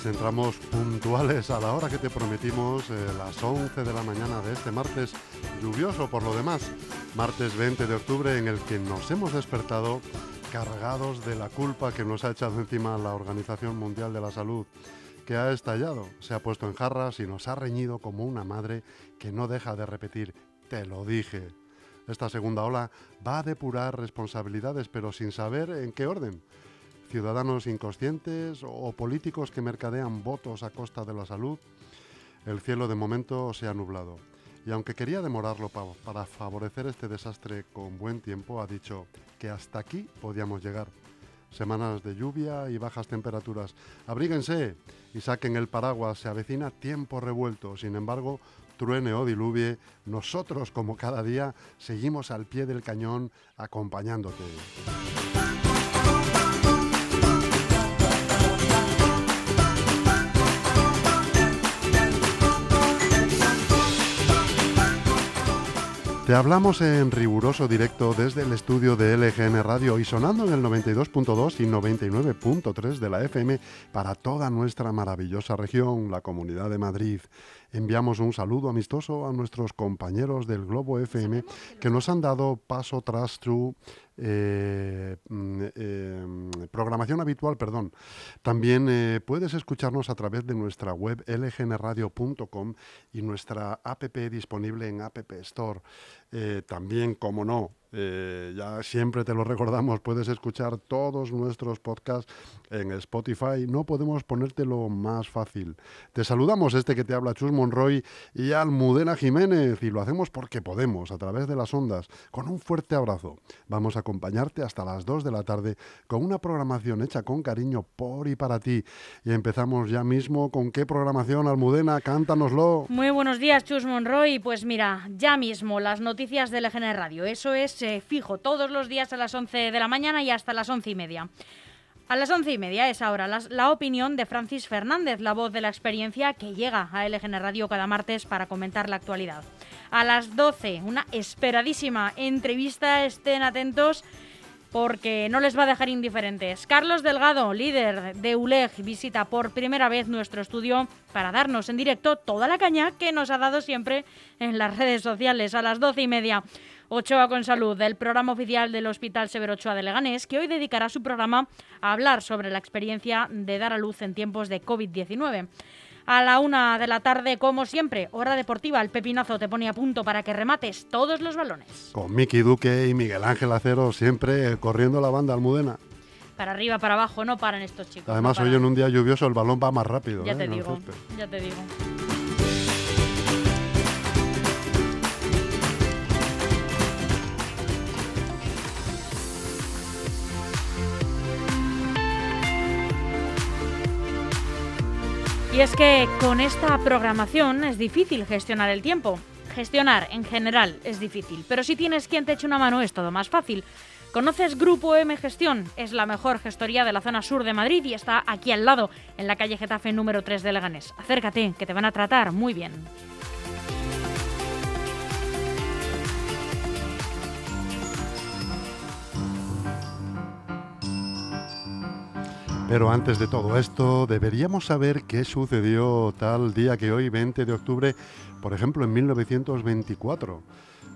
días. Entramos puntuales a la hora que te prometimos, eh, las 11 de la mañana de este martes, lluvioso por lo demás, martes 20 de octubre, en el que nos hemos despertado cargados de la culpa que nos ha echado encima la Organización Mundial de la Salud, que ha estallado, se ha puesto en jarras y nos ha reñido como una madre que no deja de repetir, te lo dije. Esta segunda ola va a depurar responsabilidades, pero sin saber en qué orden ciudadanos inconscientes o políticos que mercadean votos a costa de la salud, el cielo de momento se ha nublado. Y aunque quería demorarlo para favorecer este desastre con buen tiempo, ha dicho que hasta aquí podíamos llegar. Semanas de lluvia y bajas temperaturas. Abríguense y saquen el paraguas. Se avecina tiempo revuelto. Sin embargo, truene o diluvie, nosotros, como cada día, seguimos al pie del cañón acompañándote. Te hablamos en riguroso directo desde el estudio de LGN Radio y sonando en el 92.2 y 99.3 de la FM para toda nuestra maravillosa región, la Comunidad de Madrid. Enviamos un saludo amistoso a nuestros compañeros del Globo FM que nos han dado paso tras su eh, mm, em, programación habitual, perdón. También eh, puedes escucharnos a través de nuestra web lgnradio.com y nuestra app disponible en App Store. Eh, también, como no, eh, ya siempre te lo recordamos, puedes escuchar todos nuestros podcasts en Spotify. No podemos ponértelo más fácil. Te saludamos este que te habla Chus Monroy y Almudena Jiménez y lo hacemos porque podemos, a través de las ondas, con un fuerte abrazo. Vamos a acompañarte hasta las 2 de la tarde con una programación hecha con cariño por y para ti. Y empezamos ya mismo con qué programación, Almudena, cántanoslo. Muy buenos días, Chus Monroy. Pues mira, ya mismo las noticias de LGN Radio. Eso es fijo todos los días a las 11 de la mañana y hasta las 11 y media. A las once y media es ahora la, opinión de Francis Fernández, la voz de la experiencia que llega a LGN Radio cada martes para comentar la actualidad. A las 12, una esperadísima entrevista, estén atentos porque no les va a dejar indiferentes. Carlos Delgado, líder de ULEG, visita por primera vez nuestro estudio para darnos en directo toda la caña que nos ha dado siempre en las redes sociales a las doce y media. Ochoa con Salud, del programa oficial del Hospital Severo Ochoa de Leganés, que hoy dedicará su programa a hablar sobre la experiencia de dar a luz en tiempos de COVID-19. A la una de la tarde, como siempre, hora deportiva, el pepinazo te pone a punto para que remates todos los balones. Con Miki Duque y Miguel Ángel Acero siempre corriendo la banda Almudena. Para arriba, para abajo, no paran estos chicos. Además, hoy en un día lluvioso el balón va más rápido. Ya ¿eh? te digo, ya te digo. Y es que con esta programación es difícil gestionar el tiempo. Gestionar en general es difícil, pero si tienes quien te eche una mano es todo más fácil. ¿Conoces Grupo M Gestión? Es la mejor gestoría de la zona sur de Madrid y está aquí al lado, en la calle Getafe número 3 de Leganés. Acércate, que te van a tratar muy bien. Pero antes de todo esto, deberíamos saber qué sucedió tal día que hoy, 20 de octubre, por ejemplo, en 1924,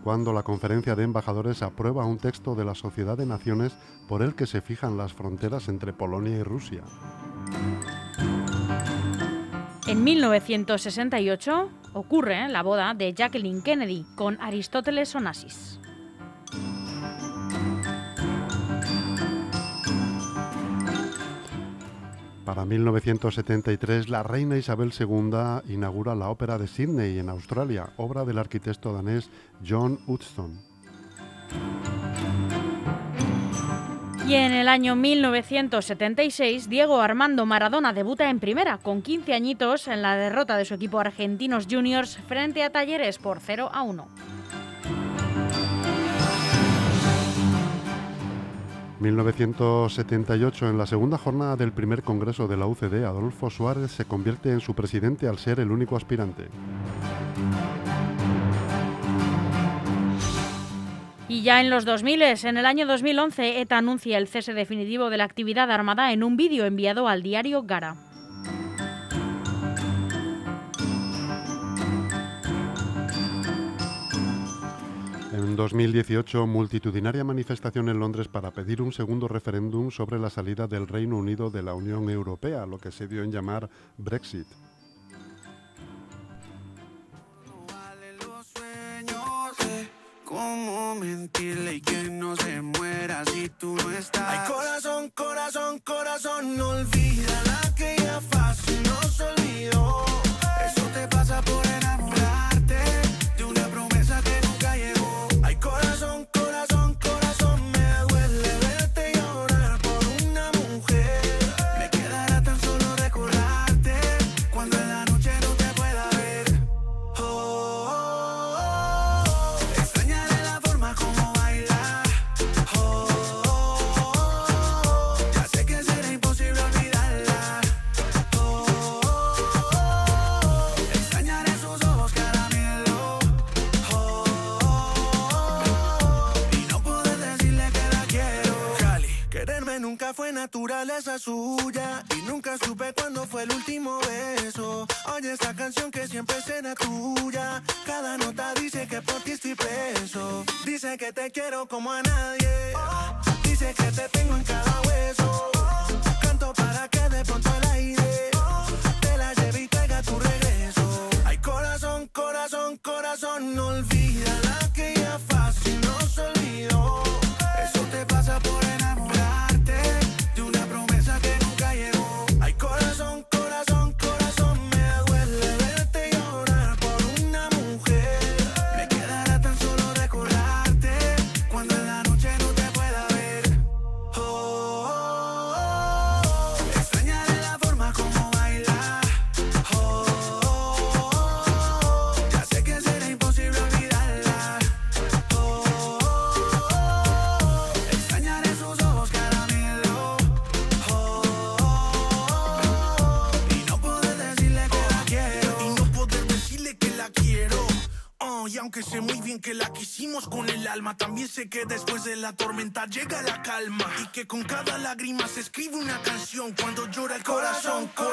cuando la Conferencia de Embajadores aprueba un texto de la Sociedad de Naciones por el que se fijan las fronteras entre Polonia y Rusia. En 1968 ocurre la boda de Jacqueline Kennedy con Aristóteles Onassis. Para 1973, la reina Isabel II inaugura la Ópera de Sydney, en Australia, obra del arquitecto danés John Hudson. Y en el año 1976, Diego Armando Maradona debuta en primera, con 15 añitos, en la derrota de su equipo Argentinos Juniors frente a Talleres por 0 a 1. 1978, en la segunda jornada del primer congreso de la UCD, Adolfo Suárez se convierte en su presidente al ser el único aspirante. Y ya en los 2000, en el año 2011, ETA anuncia el cese definitivo de la actividad armada en un vídeo enviado al diario Gara. En 2018, multitudinaria manifestación en Londres para pedir un segundo referéndum sobre la salida del Reino Unido de la Unión Europea, lo que se dio en llamar Brexit. ¿Cómo mentirle y que no se muera si tú no estás? Ay, corazón, corazón, corazón, no olvida la que ya fácil no se olvidó. Eso te pasa por enamorarte corazón, corazón, no olvida alma, también sé que después de la tormenta llega la calma. Y que con cada lágrima se escribe una canción cuando llora el corazón, corazón,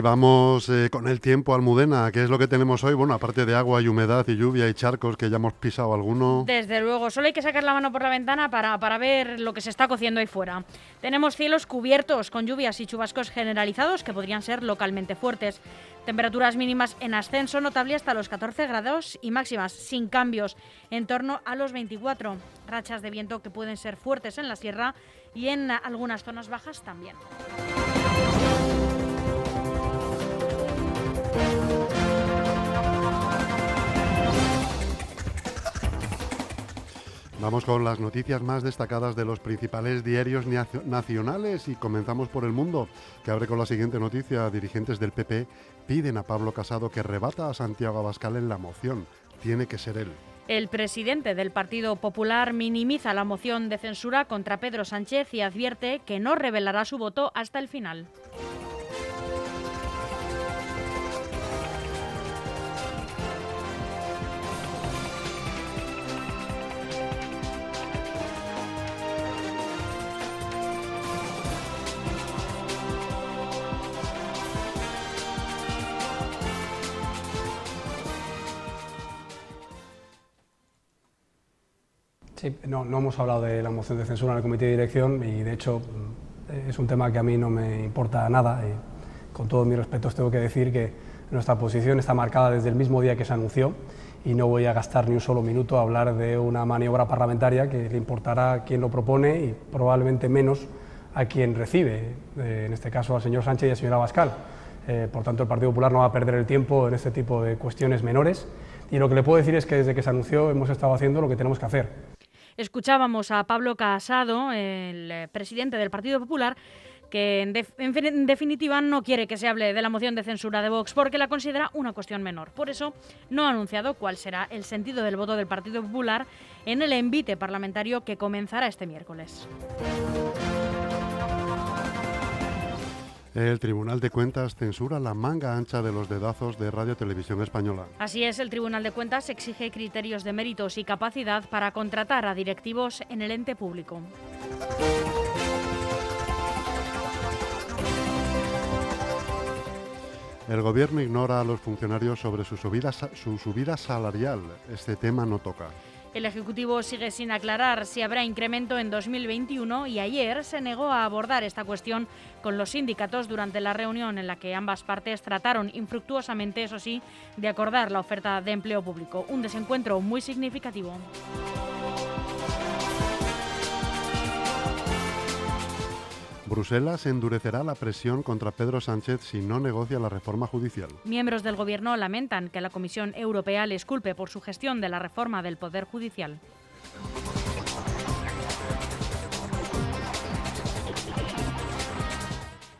Y vamos eh, con el tiempo, Almudena. ¿Qué es lo que tenemos hoy? Bueno, aparte de agua y humedad y lluvia y charcos, que ya hemos pisado alguno. Desde luego, solo hay que sacar la mano por la ventana para, para ver lo que se está cociendo ahí fuera. Tenemos cielos cubiertos con lluvias y chubascos generalizados que podrían ser localmente fuertes. Temperaturas mínimas en ascenso notable hasta los 14 grados y máximas sin cambios en torno a los 24. Rachas de viento que pueden ser fuertes en la sierra y en algunas zonas bajas también. Vamos con las noticias más destacadas de los principales diarios nacio- nacionales y comenzamos por el mundo, que abre con la siguiente noticia. Dirigentes del PP piden a Pablo Casado que rebata a Santiago Abascal en la moción. Tiene que ser él. El presidente del Partido Popular minimiza la moción de censura contra Pedro Sánchez y advierte que no revelará su voto hasta el final. Sí, no, no hemos hablado de la moción de censura en el comité de dirección y de hecho mm, es un tema que a mí no me importa nada. Y con todos mis respetos tengo que decir que nuestra posición está marcada desde el mismo día que se anunció y no voy a gastar ni un solo minuto a hablar de una maniobra parlamentaria que le importará a quien lo propone y probablemente menos a quien recibe, eh, en este caso al señor Sánchez y al señor Abascal. Eh, por tanto, el Partido Popular no va a perder el tiempo en este tipo de cuestiones menores y lo que le puedo decir es que desde que se anunció hemos estado haciendo lo que tenemos que hacer. Escuchábamos a Pablo Casado, el eh, presidente del Partido Popular, que en, definitiva no quiere que se hable de la moción de censura de Vox porque la considera una cuestión menor. Por eso no ha anunciado cuál será el sentido del voto del Partido Popular en el envite parlamentario que comenzará este miércoles. El Tribunal de Cuentas censura la manga ancha de los dedazos de Radio Televisión Española. Así es, el Tribunal de Cuentas exige criterios de méritos y capacidad para contratar a directivos en el ente público. El gobierno ignora a los funcionarios sobre su subida, su subida salarial. Este tema no toca. El Ejecutivo sigue sin aclarar si habrá incremento en 2021 y ayer se negó a abordar esta cuestión con los sindicatos durante la reunión en la que ambas partes trataron infructuosamente, eso sí, de acordar la oferta de empleo público. Un desencuentro muy significativo. Bruselas endurecerá la presión contra Pedro Sánchez si no negocia la reforma judicial. Miembros del Gobierno lamentan que la Comisión Europea les culpe por su gestión de la reforma del Poder Judicial.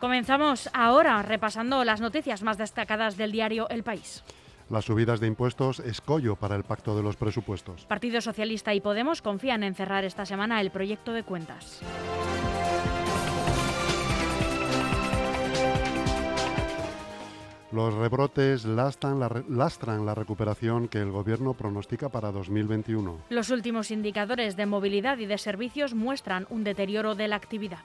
Comenzamos ahora repasando las noticias más destacadas del diario El País. Las subidas de impuestos escollo para el pacto de los presupuestos. Partido Socialista y Podemos confían en cerrar esta semana el proyecto de cuentas. Los rebrotes lastran la, lastran la recuperación que el Gobierno pronostica para 2021. Los últimos indicadores de movilidad y de servicios muestran un deterioro de la actividad.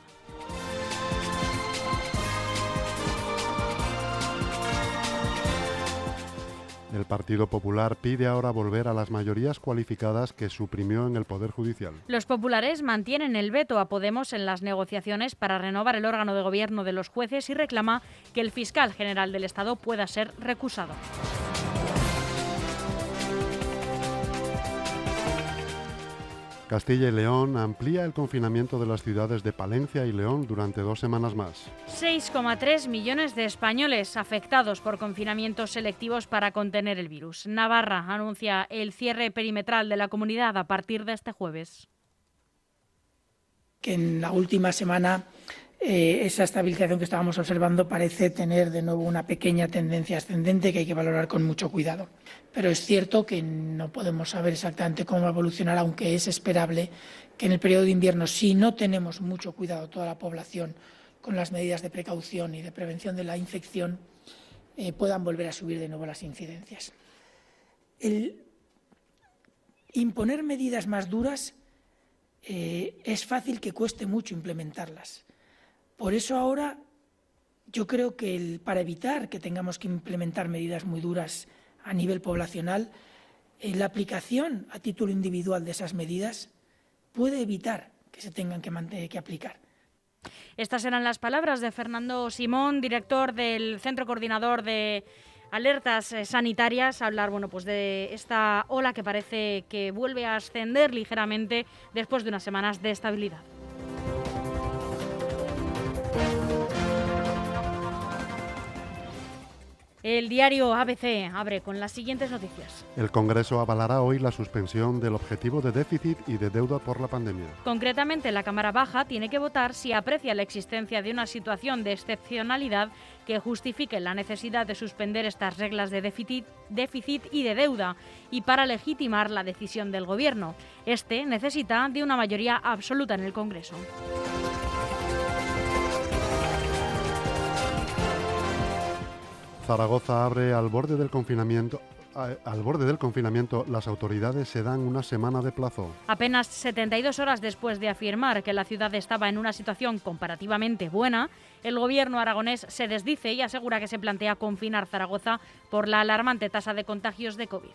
El Partido Popular pide ahora volver a las mayorías cualificadas que suprimió en el Poder Judicial. Los populares mantienen el veto a Podemos en las negociaciones para renovar el órgano de gobierno de los jueces y reclama que el fiscal general del Estado pueda ser recusado. Castilla y León amplía el confinamiento de las ciudades de Palencia y León durante dos semanas más. 6,3 millones de españoles afectados por confinamientos selectivos para contener el virus. Navarra anuncia el cierre perimetral de la comunidad a partir de este jueves. Que en la última semana eh, esa estabilización que estábamos observando parece tener de nuevo una pequeña tendencia ascendente que hay que valorar con mucho cuidado. Pero es cierto que no podemos saber exactamente cómo va a evolucionar, aunque es esperable que en el periodo de invierno, si no tenemos mucho cuidado toda la población con las medidas de precaución y de prevención de la infección, eh, puedan volver a subir de nuevo las incidencias. El imponer medidas más duras eh, es fácil que cueste mucho implementarlas por eso ahora yo creo que para evitar que tengamos que implementar medidas muy duras a nivel poblacional, eh, la aplicación a título individual de esas medidas puede evitar que se tengan que, que aplicar. Estas eran las palabras de Fernando Simón, director del Centro Coordinador de Alertas eh, Sanitarias, hablar bueno, pues de esta ola que parece que vuelve a ascender ligeramente después de unas semanas de estabilidad. El diario ABC abre con las siguientes noticias. El Congreso avalará hoy la suspensión del objetivo de déficit y de deuda por la pandemia. Concretamente, la Cámara Baja tiene que votar si aprecia la existencia de una situación de excepcionalidad que justifique la necesidad de suspender estas reglas de déficit, déficit y de deuda y para legitimar la decisión del Gobierno. Este necesita de una mayoría absoluta en el Congreso. Zaragoza abre al borde del confinamiento. Al borde del confinamiento, las autoridades se dan una semana de plazo. Apenas 72 horas después de afirmar que la ciudad estaba en una situación comparativamente buena, el gobierno aragonés se desdice y asegura que se plantea confinar Zaragoza por la alarmante tasa de contagios de COVID.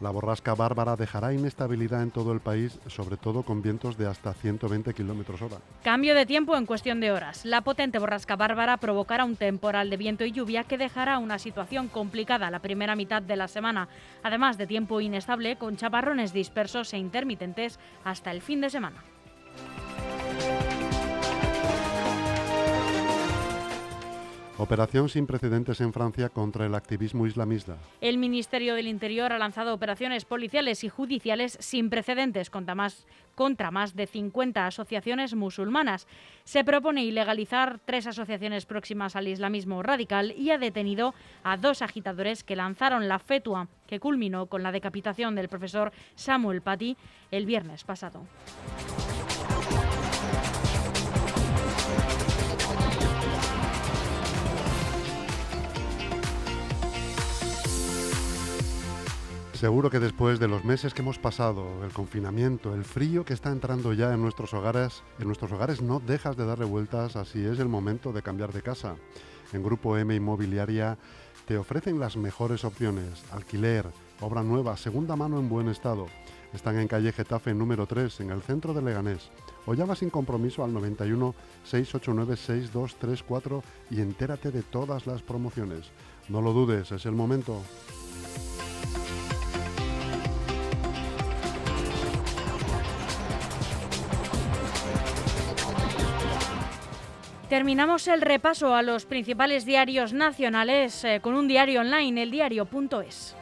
La borrasca bárbara dejará inestabilidad en todo el país, sobre todo con vientos de hasta 120 kilómetros hora. Cambio de tiempo en cuestión de horas. La potente borrasca bárbara provocará un temporal de viento y lluvia que dejará una situación complicada la primera mitad de la semana, además de tiempo inestable con chaparrones dispersos e intermitentes hasta el fin de semana. Operación sin precedentes en Francia contra el activismo islamista. El Ministerio del Interior ha lanzado operaciones policiales y judiciales sin precedentes contra más, de 50 asociaciones musulmanas. Se propone ilegalizar tres asociaciones próximas al islamismo radical y ha detenido a dos agitadores que lanzaron la fetua que culminó con la decapitación del profesor Samuel Paty el viernes pasado. Seguro que después de los meses que hemos pasado, el confinamiento, el frío que está entrando ya en nuestros hogares, en nuestros hogares no dejas de darle vueltas así es el momento de cambiar de casa. En Grupo M Inmobiliaria te ofrecen las mejores opciones, alquiler, obra nueva, segunda mano en buen estado. Están en calle Getafe número 3, en el centro de Leganés. O llama sin compromiso al 91 689 6234 y entérate de todas las promociones. No lo dudes, es el momento. Terminamos el repaso a los principales diarios nacionales eh, con un diario online, el diario.es.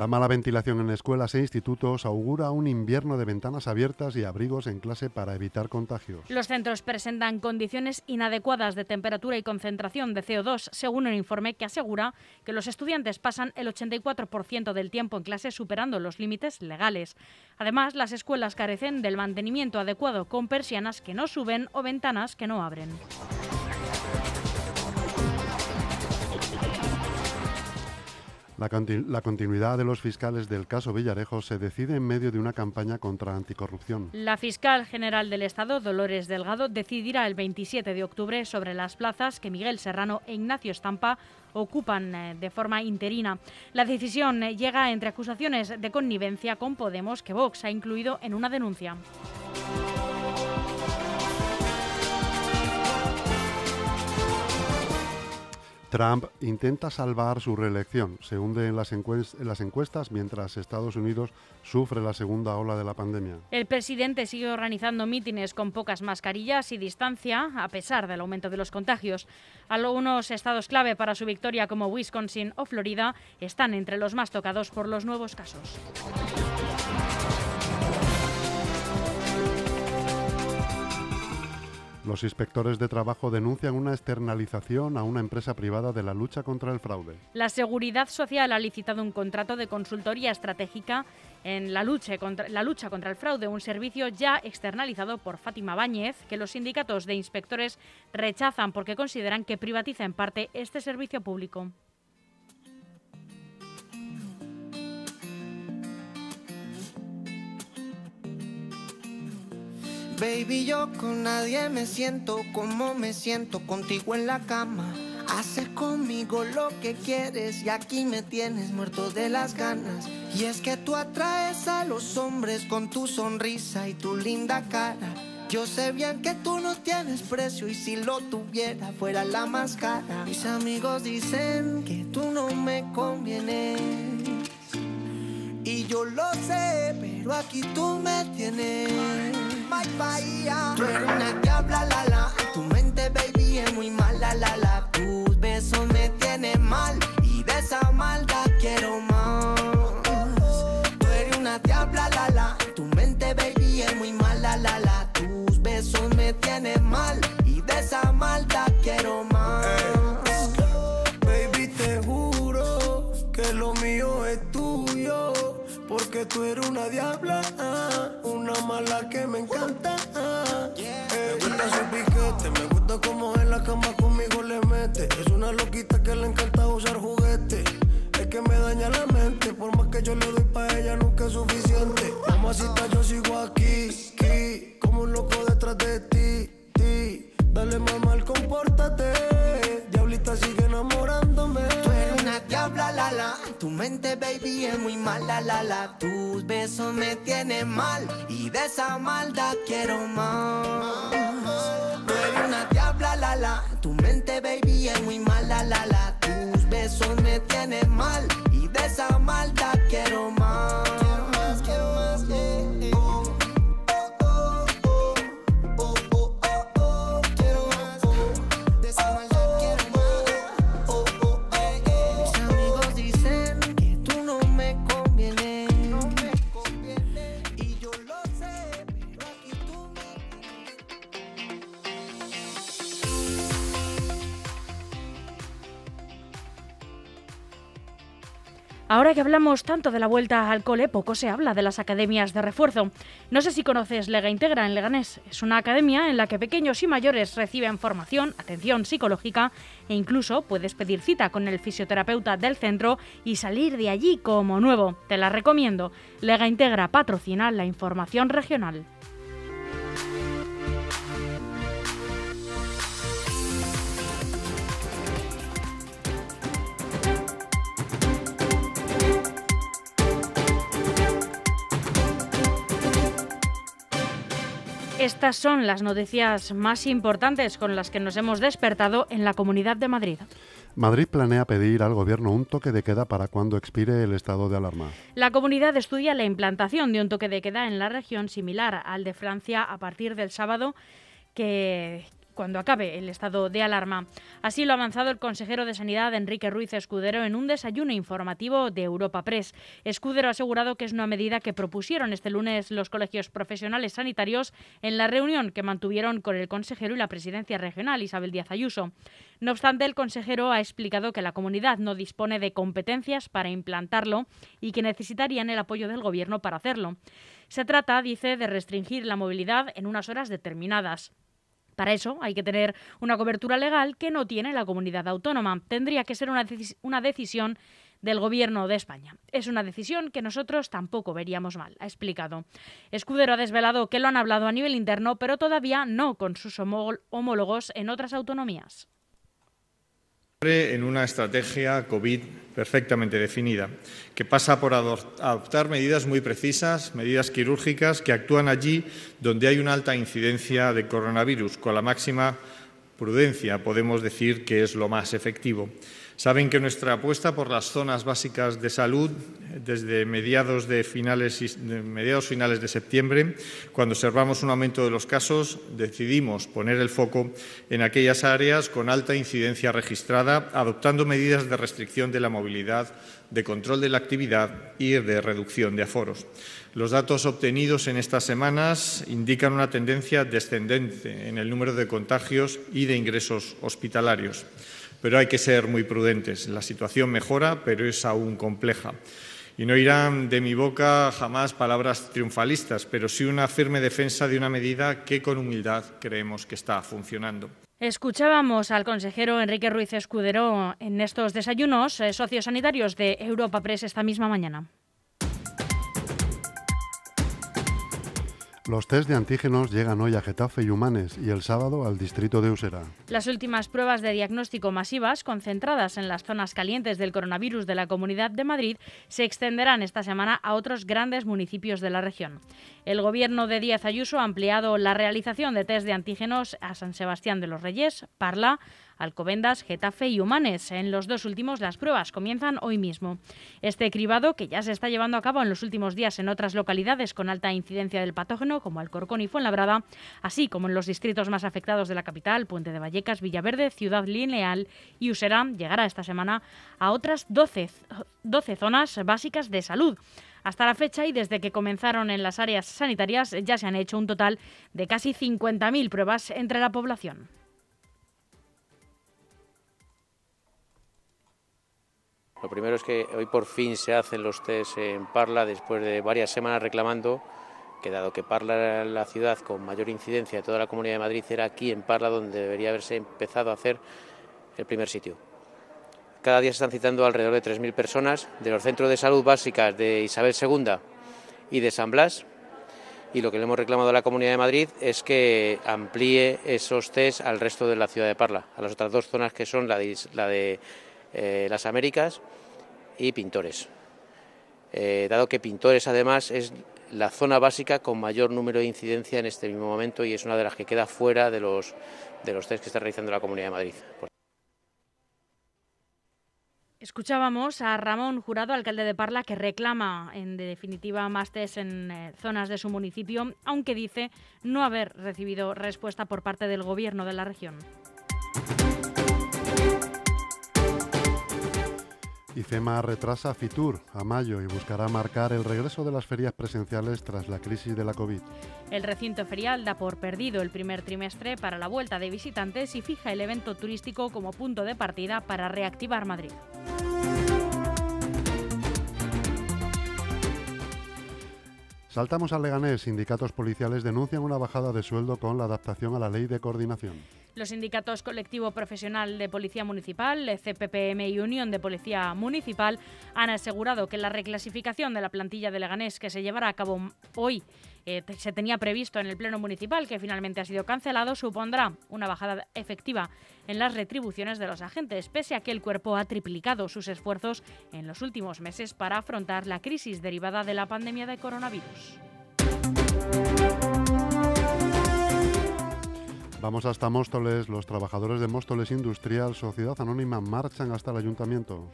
La mala ventilación en escuelas e institutos augura un invierno de ventanas abiertas y abrigos en clase para evitar contagios. Los centros presentan condiciones inadecuadas de temperatura y concentración de CO2, según un informe que asegura que los estudiantes pasan el 84% del tiempo en clase superando los límites legales. Además, las escuelas carecen del mantenimiento adecuado con persianas que no suben o ventanas que no abren. La, continuidad de los fiscales del caso Villarejo se decide en medio de una campaña contra anticorrupción. La fiscal general del Estado, Dolores Delgado, decidirá el 27 de octubre sobre las plazas que Miguel Serrano e Ignacio Estampa ocupan eh, de forma interina. La decisión eh, llega entre acusaciones de connivencia con Podemos que Vox ha incluido en una denuncia. Trump intenta salvar su reelección. Se hunde en las, en las, encuestas mientras Estados Unidos sufre la segunda ola de la pandemia. El presidente sigue organizando mítines con pocas mascarillas y distancia, a pesar del aumento de los contagios. Algunos estados clave para su victoria, como Wisconsin o Florida, están entre los más tocados por los nuevos casos. Los inspectores de trabajo denuncian una externalización a una empresa privada de la lucha contra el fraude. La Seguridad Social ha licitado un contrato de consultoría estratégica en la lucha, contra, la lucha contra el fraude, un servicio ya externalizado por Fátima Báñez, que los sindicatos de inspectores rechazan porque consideran que privatiza en parte este servicio público. Baby, yo con nadie me siento como me siento contigo en la cama. Haces conmigo lo que quieres y aquí me tienes muerto de las ganas. Y es que tú atraes a los hombres con tu sonrisa y tu linda cara. Yo sé bien que tú no tienes precio y si lo tuviera fuera la más cara. Mis amigos dicen que tú no me convienes. Y yo lo sé, pero aquí tú me tienes. Tú eres una diabla, la la. Tu mente, baby, es muy mala, la la. Tus besos me tienen mal. Y de esa maldad quiero más. Tú eres una diabla, la la. Tu mente, baby, es muy mala, la la. Tus besos me tienen mal. Y de esa maldad quiero más. Baby, te juro que lo mío es tuyo. Porque tú eres una diabla, una mala que me encanta. Me gusta su piquete, me gusta como en la cama conmigo le mete. Es una loquita que le encanta usar juguete. Es que me daña la mente, por más que yo le doy pa' ella nunca es suficiente. Mamacita, yo sigo aquí, aquí, como un loco Tu mente, baby, es muy mala, la la. Tus besos me tienen mal. Y de esa maldad quiero más. Tú eres una diabla, la la. Tu mente, baby, es muy mala, la la. Tus besos me tienen mal. Y de esa maldad Ahora que hablamos tanto de la vuelta al cole, poco se habla de las academias de refuerzo. No sé si conoces Lega Integra en Leganés. Es una academia en la que pequeños y mayores reciben formación, atención psicológica e incluso puedes pedir cita con el fisioterapeuta del centro y salir de allí como nuevo. Te la recomiendo. Lega Integra patrocina la información regional. Estas son las noticias más importantes con las que nos hemos despertado en la Comunidad de Madrid. Madrid planea pedir al Gobierno un toque de queda para cuando expire el estado de alarma. La comunidad estudia la implantación de un toque de queda en la región similar al de Francia a partir del sábado que, cuando acabe el estado de alarma. Así lo ha avanzado el consejero de Sanidad Enrique Ruiz Escudero en un desayuno informativo de Europa Press. Escudero ha asegurado que es una medida que propusieron este lunes los colegios profesionales sanitarios en la reunión que mantuvieron con el consejero y la presidencia regional Isabel Díaz Ayuso. No obstante, el consejero ha explicado que la comunidad no dispone de competencias para implantarlo y que necesitarían el apoyo del Gobierno para hacerlo. Se trata, dice, de restringir la movilidad en unas horas determinadas. Para eso hay que tener una cobertura legal que no tiene la comunidad autónoma. Tendría que ser una, una decisión del Gobierno de España. Es una decisión que nosotros tampoco veríamos mal, ha explicado. Escudero ha desvelado que lo han hablado a nivel interno, pero todavía no con sus homólogos en otras autonomías en una estrategia COVID perfectamente definida, que pasa por adoptar medidas muy precisas, medidas quirúrgicas que actúan allí donde hay una alta incidencia de coronavirus, con la máxima prudencia, podemos decir que es lo más efectivo. Saben que nuestra apuesta por las zonas básicas de salud, desde mediados, de finales, finales de septiembre, cuando observamos un aumento de los casos, decidimos poner el foco en aquellas áreas con alta incidencia registrada, adoptando medidas de restricción de la movilidad, de control de la actividad y de reducción de aforos. Los datos obtenidos en estas semanas indican una tendencia descendente en el número de contagios y de ingresos hospitalarios pero hay que ser muy prudentes. La situación mejora, pero es aún compleja. Y no irán de mi boca jamás palabras triunfalistas, pero sí una firme defensa de una medida que con humildad creemos que está funcionando. Escuchábamos al consejero Enrique Ruiz Escudero en estos desayunos eh, sociosanitarios de Europa Press esta misma mañana. Los test de antígenos llegan hoy a Getafe y Humanes y el sábado al distrito de Usera. Las últimas pruebas de diagnóstico masivas, concentradas en las zonas calientes del coronavirus de la Comunidad de Madrid, se extenderán esta semana a otros grandes municipios de la región. El gobierno de Díaz Ayuso ha ampliado la realización de test de antígenos a San Sebastián de los Reyes, Parla, Alcobendas, Getafe y Humanes. En los dos últimos las pruebas comienzan hoy mismo. Este cribado, que ya se está llevando a cabo en los últimos días en otras localidades con alta incidencia del patógeno, como Alcorcón y Fuenlabrada, así como en los distritos más afectados de la capital, Puente de Vallecas, Villaverde, Ciudad Lineal y Usera, llegará esta semana a otras 12, 12 zonas básicas de salud. Hasta la fecha y desde que comenzaron en las áreas sanitarias ya se han hecho un total de casi 50.000 pruebas entre la población. Lo primero es que hoy por fin se hacen los test en Parla después de varias semanas reclamando que dado que Parla era la ciudad con mayor incidencia de toda la Comunidad de Madrid, era aquí en Parla donde debería haberse empezado a hacer el primer sitio. Cada día se están citando alrededor de 3.000 personas de los centros de salud básicas de Isabel II y de San Blas. Y lo que le hemos reclamado a la Comunidad de Madrid es que amplíe esos test al resto de la ciudad de Parla, a las otras dos zonas que son la de eh, las Américas y Pintores. Eh, dado que Pintores además es la zona básica con mayor número de incidencia en este mismo momento y es una de las que queda fuera de los, de los test que está realizando la Comunidad de Madrid. Escuchábamos a Ramón Jurado, alcalde de Parla, que reclama en definitiva más test en eh, zonas de su municipio, aunque dice no haber recibido respuesta por parte del gobierno de la región. IFEMA retrasa FITUR a mayo y buscará marcar el regreso de las ferias presenciales tras la crisis de la COVID. El recinto ferial da por perdido el primer trimestre para la vuelta de visitantes y fija el evento turístico como punto de partida para reactivar Madrid. Saltamos al Leganés. Sindicatos policiales denuncian una bajada de sueldo con la adaptación a la ley de coordinación. Los sindicatos Colectivo Profesional de Policía Municipal, CPPM y Unión de Policía Municipal han asegurado que la reclasificación de la plantilla de Leganés que se llevará a cabo hoy eh, se tenía previsto en el Pleno Municipal, que finalmente ha sido cancelado, supondrá una bajada efectiva en las retribuciones de los agentes, pese a que el cuerpo ha triplicado sus esfuerzos en los últimos meses para afrontar la crisis derivada de la pandemia de coronavirus. Vamos hasta Móstoles. Los trabajadores de Móstoles Industrial, Sociedad Anónima, marchan hasta el ayuntamiento.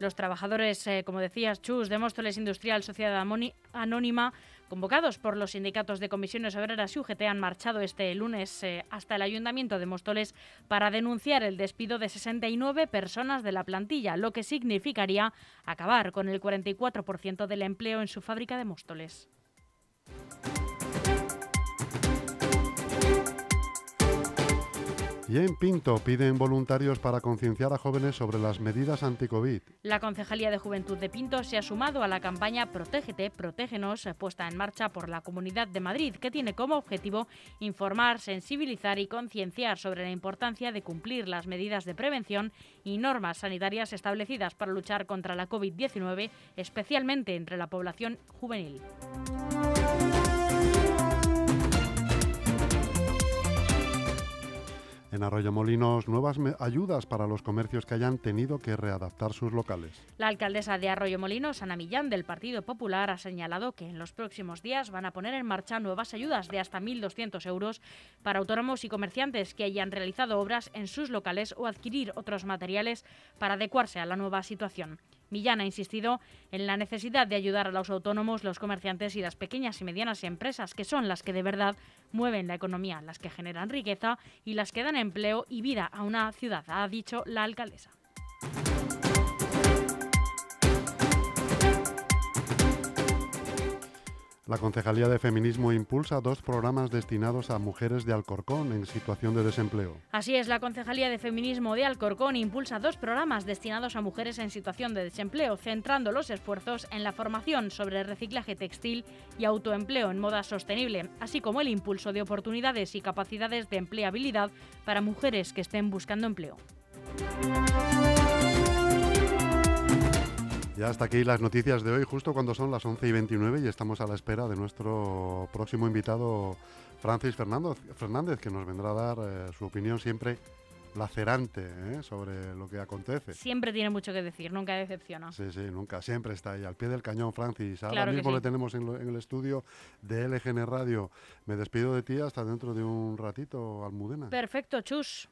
Los trabajadores, eh, como decías, Chus, de Móstoles Industrial, Sociedad Anónima, convocados por los sindicatos de comisiones obreras y UGT, han marchado este lunes eh, hasta el Ayuntamiento de Móstoles para denunciar el despido de 69 personas de la plantilla, lo que significaría acabar con el 44% del empleo en su fábrica de Móstoles. Y en Pinto piden voluntarios para concienciar a jóvenes sobre las medidas anti-COVID. La Concejalía de Juventud de Pinto se ha sumado a la campaña Protégete, Protégenos, puesta en marcha por la Comunidad de Madrid, que tiene como objetivo informar, sensibilizar y concienciar sobre la importancia de cumplir las medidas de prevención y normas sanitarias establecidas para luchar contra la COVID-19, especialmente entre la población juvenil. En Arroyomolinos, nuevas ayudas para los comercios que hayan tenido que readaptar sus locales. La alcaldesa de Arroyomolinos, Ana Millán, del Partido Popular, ha señalado que en los próximos días van a poner en marcha nuevas ayudas de hasta 1.200 euros para autónomos y comerciantes que hayan realizado obras en sus locales o adquirir otros materiales para adecuarse a la nueva situación. Millán ha insistido en la necesidad de ayudar a los autónomos, los comerciantes y las pequeñas y medianas empresas, que son las que de verdad mueven la economía, las que generan riqueza y las que dan empleo y vida a una ciudad, ha dicho la alcaldesa. La Concejalía de Feminismo impulsa dos programas destinados a mujeres de Alcorcón en situación de desempleo. Así es, la Concejalía de Feminismo de Alcorcón impulsa dos programas destinados a mujeres en situación de desempleo, centrando los esfuerzos en la formación sobre reciclaje textil y autoempleo en moda sostenible, así como el impulso de oportunidades y capacidades de empleabilidad para mujeres que estén buscando empleo. Ya hasta aquí las noticias de hoy, justo cuando son las 11 y 29 y estamos a la espera de nuestro próximo invitado, Francis Fernández, que nos vendrá a dar eh, su opinión siempre lacerante ¿eh? sobre lo que acontece. Siempre tiene mucho que decir, nunca decepciona. Sí, sí, nunca, siempre está ahí, al pie del cañón, Francis. Ahora mismo le tenemos en, en, el estudio de LGN Radio. Me despido de ti hasta dentro de un ratito, Almudena. Perfecto, chus.